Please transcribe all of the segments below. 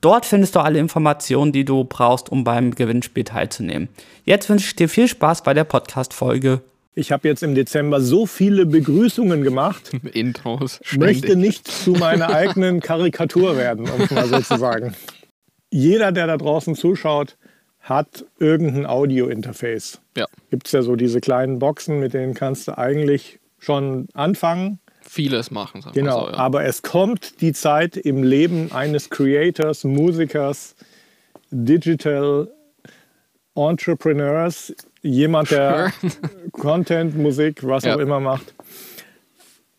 Dort findest du alle Informationen, die du brauchst, um beim Gewinnspiel teilzunehmen. Jetzt wünsche ich dir viel Spaß bei der Podcast-Folge. Ich habe jetzt im Dezember so viele Begrüßungen gemacht. Intros. Ständig. Möchte nicht zu meiner eigenen Karikatur werden, um es mal so zu sagen. Jeder, der da draußen zuschaut, hat irgendein Audio-Interface. Ja. Gibt es ja so diese kleinen Boxen, mit denen kannst du eigentlich schon anfangen vieles machen. Genau, so, ja. aber es kommt die Zeit im Leben eines Creators, Musikers, Digital Entrepreneurs, jemand, der. Content, Musik, was ja. auch immer macht.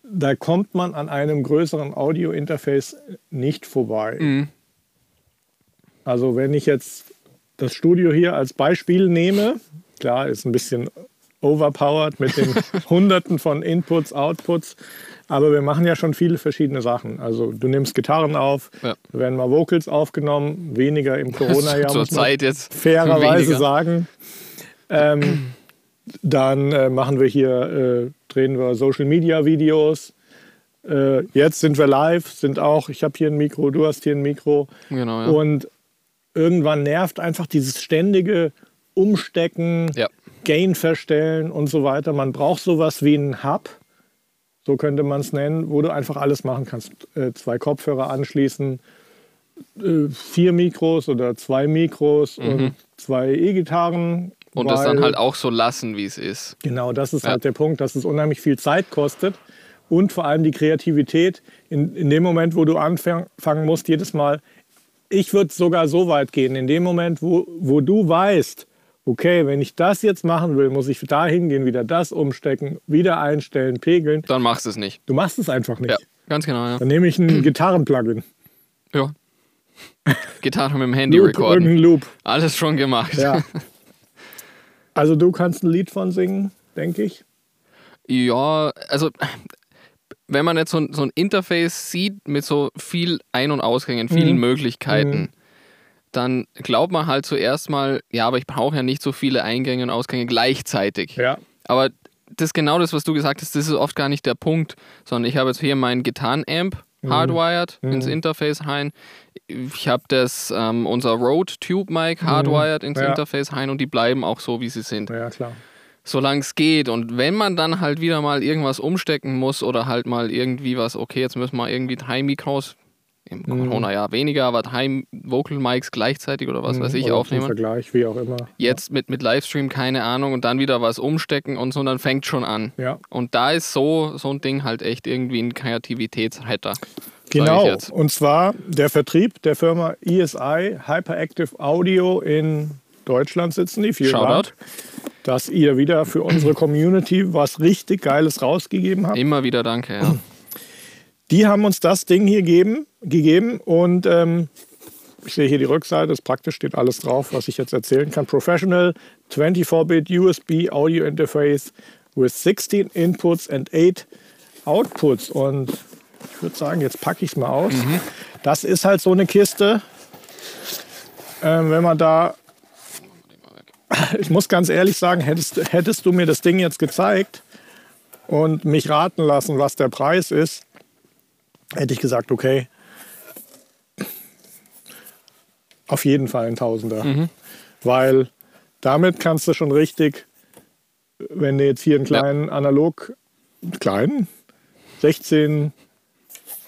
Da kommt man an einem größeren Audio-Interface nicht vorbei. Mhm. Also wenn ich jetzt das Studio hier als Beispiel nehme, klar, ist ein bisschen overpowered mit den Hunderten von Inputs, Outputs. Aber wir machen ja schon viele verschiedene Sachen. Also du nimmst Gitarren auf, ja. werden mal Vocals aufgenommen, weniger im Corona-Jahr. Zur Zeit jetzt. Fairerweise weniger. sagen. Ähm, dann äh, machen wir hier, äh, drehen wir Social-Media-Videos. Äh, jetzt sind wir live, sind auch, ich habe hier ein Mikro, du hast hier ein Mikro. Genau, ja. Und irgendwann nervt einfach dieses ständige Umstecken, ja. Gain verstellen und so weiter. Man braucht sowas wie einen Hub so könnte man es nennen, wo du einfach alles machen kannst. Äh, zwei Kopfhörer anschließen, äh, vier Mikros oder zwei Mikros mhm. und zwei E-Gitarren. Und das dann halt auch so lassen, wie es ist. Genau, das ist ja. halt der Punkt, dass es unheimlich viel Zeit kostet und vor allem die Kreativität in, in dem Moment, wo du anfangen musst, jedes Mal. Ich würde sogar so weit gehen, in dem Moment, wo, wo du weißt, okay, wenn ich das jetzt machen will, muss ich da hingehen, wieder das umstecken, wieder einstellen, pegeln. Dann machst du es nicht. Du machst es einfach nicht. Ja, ganz genau. Ja. Dann nehme ich ein Gitarrenplugin. Ja. Gitarre mit dem Handy Loop, recorden. Irgendein Loop. Alles schon gemacht. Ja. Also du kannst ein Lied von singen, denke ich. Ja, also wenn man jetzt so, so, ein Interface sieht mit so viel Ein- und Ausgängen, vielen mhm. Möglichkeiten, mhm dann glaubt man halt zuerst mal, ja, aber ich brauche ja nicht so viele Eingänge und Ausgänge gleichzeitig. Ja. Aber das ist genau das, was du gesagt hast, das ist oft gar nicht der Punkt, sondern ich habe jetzt hier meinen Gitarren-Amp mhm. hardwired mhm. ins Interface rein. Ich habe das, ähm, unser Rode Tube Mic mhm. hardwired mhm. ins ja. Interface rein und die bleiben auch so, wie sie sind. Ja, klar. Solange es geht. Und wenn man dann halt wieder mal irgendwas umstecken muss oder halt mal irgendwie was, okay, jetzt müssen wir irgendwie drei Mikros im Corona-Jahr weniger, aber Heim Vocal Mics gleichzeitig oder was mhm, weiß ich oder aufnehmen. Vergleich, wie auch immer. Jetzt ja. mit, mit Livestream, keine Ahnung, und dann wieder was umstecken und so, und dann fängt schon an. Ja. Und da ist so, so ein Ding halt echt irgendwie ein Kreativitätsretter. Genau, und zwar der Vertrieb der Firma ESI Hyperactive Audio in Deutschland sitzen die. Vielen Shoutout. Dank, dass ihr wieder für unsere Community was richtig Geiles rausgegeben habt. Immer wieder danke, ja. Die haben uns das Ding hier geben, gegeben und ähm, ich sehe hier die Rückseite, ist praktisch, steht alles drauf, was ich jetzt erzählen kann. Professional 24-Bit USB Audio Interface with 16 Inputs and 8 Outputs. Und ich würde sagen, jetzt packe ich es mal aus. Mhm. Das ist halt so eine Kiste, ähm, wenn man da. Ich muss ganz ehrlich sagen, hättest, hättest du mir das Ding jetzt gezeigt und mich raten lassen, was der Preis ist, hätte ich gesagt, okay, auf jeden Fall ein Tausender. Mhm. Weil damit kannst du schon richtig, wenn du jetzt hier einen kleinen ja. Analog, kleinen, 16,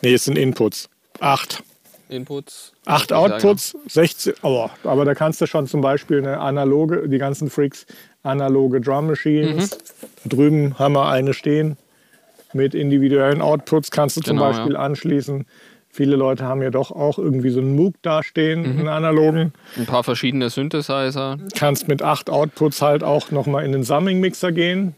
nee, es sind Inputs, 8. Inputs. 8 Outputs, 16, oh, aber da kannst du schon zum Beispiel eine analoge, die ganzen Freaks, analoge Drum Machines. Mhm. Drüben haben wir eine stehen, mit individuellen Outputs kannst du zum genau, Beispiel ja. anschließen. Viele Leute haben ja doch auch irgendwie so einen Moog dastehen, mhm. einen analogen. Ein paar verschiedene Synthesizer. Kannst mit acht Outputs halt auch nochmal in den Summing-Mixer gehen.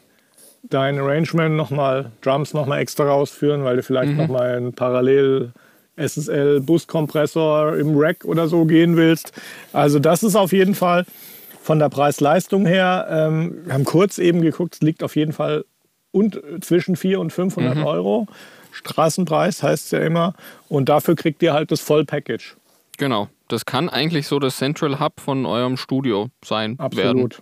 Dein Arrangement nochmal, Drums nochmal extra rausführen, weil du vielleicht mhm. nochmal einen parallel SSL-Buskompressor im Rack oder so gehen willst. Also das ist auf jeden Fall Von der Preis-Leistung her, ähm, wir haben kurz eben geguckt, es liegt auf jeden Fall und, zwischen 400 und 500 Mhm. Euro. Straßenpreis heißt es ja immer. Und dafür kriegt ihr halt das Vollpackage. Genau. Das kann eigentlich so das Central Hub von eurem Studio sein werden. Absolut.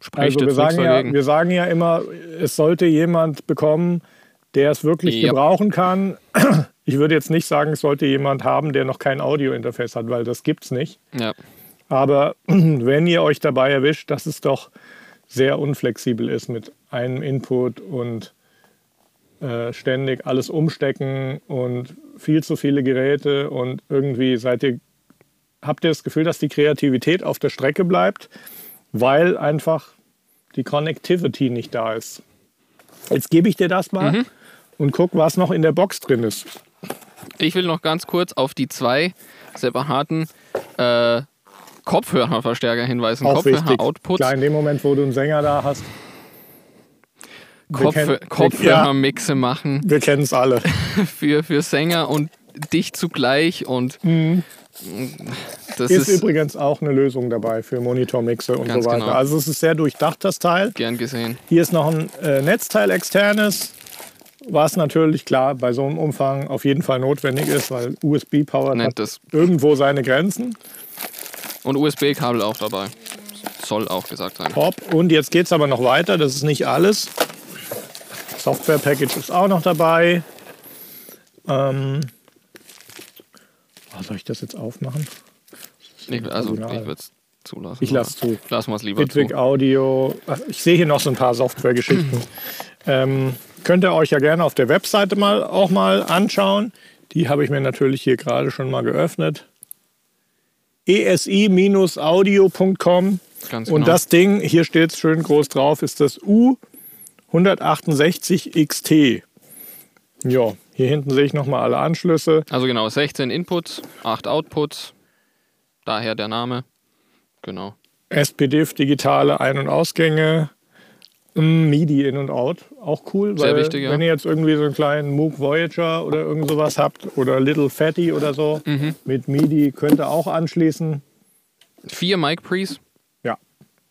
Spricht Also wir sagen, ja, wir sagen ja immer, es sollte jemand bekommen, der es wirklich Ja. gebrauchen kann. Ich würde jetzt nicht sagen, es sollte jemand haben, der noch kein Audio-Interface hat, weil das gibt es nicht. ja. Aber wenn ihr euch dabei erwischt, dass es doch sehr unflexibel ist mit einem Input und äh, ständig alles umstecken und viel zu viele Geräte und irgendwie seid ihr, habt ihr das Gefühl, dass die Kreativität auf der Strecke bleibt, weil einfach die Connectivity nicht da ist. Jetzt gebe ich dir das mal und guck, was noch in der Box drin ist. Ich will noch ganz kurz auf die zwei separaten äh, Kopfhörerverstärker hinweisen. Klar, in dem Moment, wo du einen Sänger da hast, Kopf Kopfhörermixe machen wir kennen es alle. für, für Sänger und dich zugleich und das Ist, ist, übrigens auch eine Lösung dabei für Monitormixe und so weiter. genau. Also es ist sehr durchdacht, das Teil. gern gesehen. Hier ist noch ein äh, Netzteil externes, was natürlich klar bei so einem Umfang auf jeden Fall notwendig ist, weil USB-Power hat das. irgendwo seine Grenzen. Und USB-Kabel auch dabei. Soll auch gesagt sein. Top. Und jetzt geht es aber noch weiter. Das ist nicht alles. Software-Package ist auch noch dabei. Ähm, oh, soll ich das jetzt aufmachen? Ich, also ich Personal. würde es zulassen. Ich lasse zu. Lassen wir es lieber Bitwig zu. Audio. Ach, Ich sehe hier noch so ein paar Softwaregeschichten. ähm, könnt ihr euch ja gerne auf der Webseite mal auch mal anschauen. Die habe ich mir natürlich hier gerade schon mal geöffnet. Esi-audio.com Ganz und genau. das Ding, hier steht es schön groß drauf, ist das U168 XT. Ja, hier hinten sehe ich nochmal alle Anschlüsse. Also genau, 16 Inputs, 8 Outputs. Daher der Name. Genau. SPDIF, digitale Ein- und Ausgänge, MIDI in und out, auch cool. Sehr weil wichtig, ja. Wenn ihr jetzt irgendwie so einen kleinen Moog Voyager oder irgend sowas habt oder Little Fatty oder so, Mhm. mit MIDI könnt ihr auch anschließen. Vier Mic Pre's. Ja,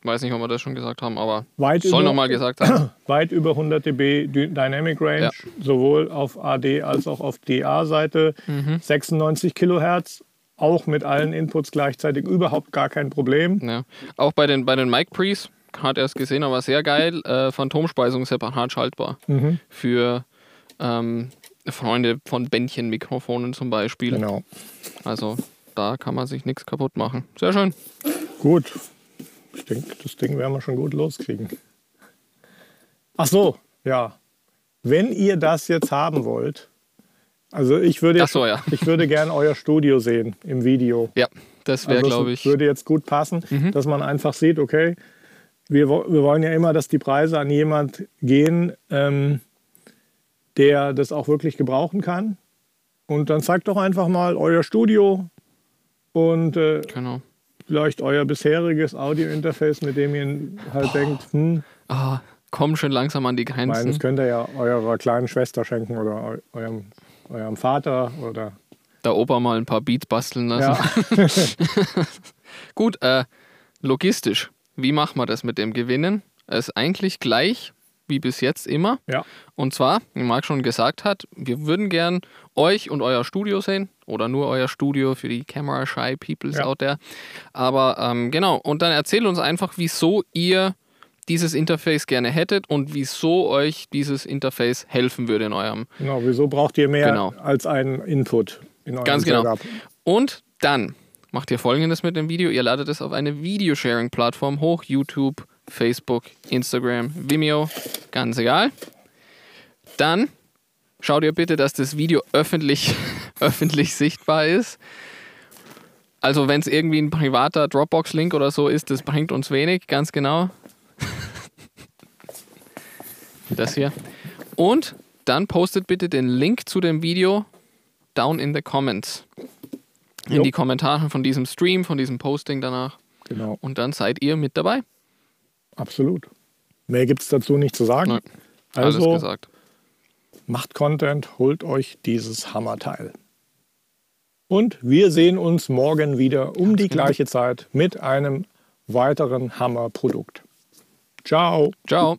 Weiß nicht, ob wir das schon gesagt haben, aber Weit soll über- nochmal gesagt sein. weit über 100 dB Dy- Dynamic Range, Ja. sowohl auf AD als auch auf DA-Seite. Mhm. 96 Kilohertz, auch mit allen Inputs gleichzeitig überhaupt gar kein Problem. Ja. Auch bei den, bei den Mic Pre's, hat er es gesehen, aber sehr geil. Äh, Phantomspeisung separat schaltbar. Mhm. Für ähm, Freunde von Bändchenmikrofonen zum Beispiel. Genau. Also da kann man sich nichts kaputt machen. Sehr schön. Gut. Ich denke, das Ding werden wir schon gut loskriegen. Ach so, ja. Wenn ihr das jetzt haben wollt, also ich würde, so, ja. ich würde gerne euer Studio sehen im Video. Ja, das wäre, Also glaube ich. Mhm. würde jetzt gut passen, dass man einfach sieht, okay, wir, wir wollen ja immer, dass die Preise an jemand gehen, ähm, der das auch wirklich gebrauchen kann. Und dann zeigt doch einfach mal euer Studio und äh, Genau. vielleicht euer bisheriges Audio-Interface, mit dem ihr halt denkt, hm, Ah, komm schon langsam an die ich meine, das Grenzen. könnt ihr ja eurer kleinen Schwester schenken oder eu eurem, eurem Vater oder Da Opa mal ein paar Beats basteln lassen. ja. Gut, äh, logistisch. Wie machen wir das mit dem Gewinnen? Es ist eigentlich gleich wie bis jetzt immer. ja. Und zwar, wie Marc schon gesagt hat, wir würden gern euch und euer Studio sehen oder nur euer Studio für die Camera Shy Peoples Ja. out there. Aber ähm, genau, und dann erzählt uns einfach, wieso ihr dieses Interface gerne hättet und wieso euch dieses Interface helfen würde in eurem. Genau, wieso braucht ihr mehr Genau. als einen Input in eurem Ganz genau. Setup? Und dann macht ihr folgendes mit dem Video. Ihr ladet es auf eine Videosharing-Plattform hoch. YouTube, Facebook, Instagram, Vimeo, ganz egal. Dann schaut ihr bitte, dass das Video öffentlich, öffentlich sichtbar ist. Also wenn es irgendwie ein privater Dropbox-Link oder so ist, das bringt uns wenig, ganz genau. Das hier. Und dann postet bitte den Link zu dem Video down in the comments. In Jo. die Kommentare von diesem Stream, von diesem Posting danach. Genau, Und dann seid ihr mit dabei. absolut. Mehr gibt es dazu nicht zu sagen. Nein, Alles also gesagt. macht Content, holt euch dieses Hammerteil. Und wir sehen uns morgen wieder um die gleiche Zeit mit einem weiteren Hammerprodukt. Ciao. Ciao.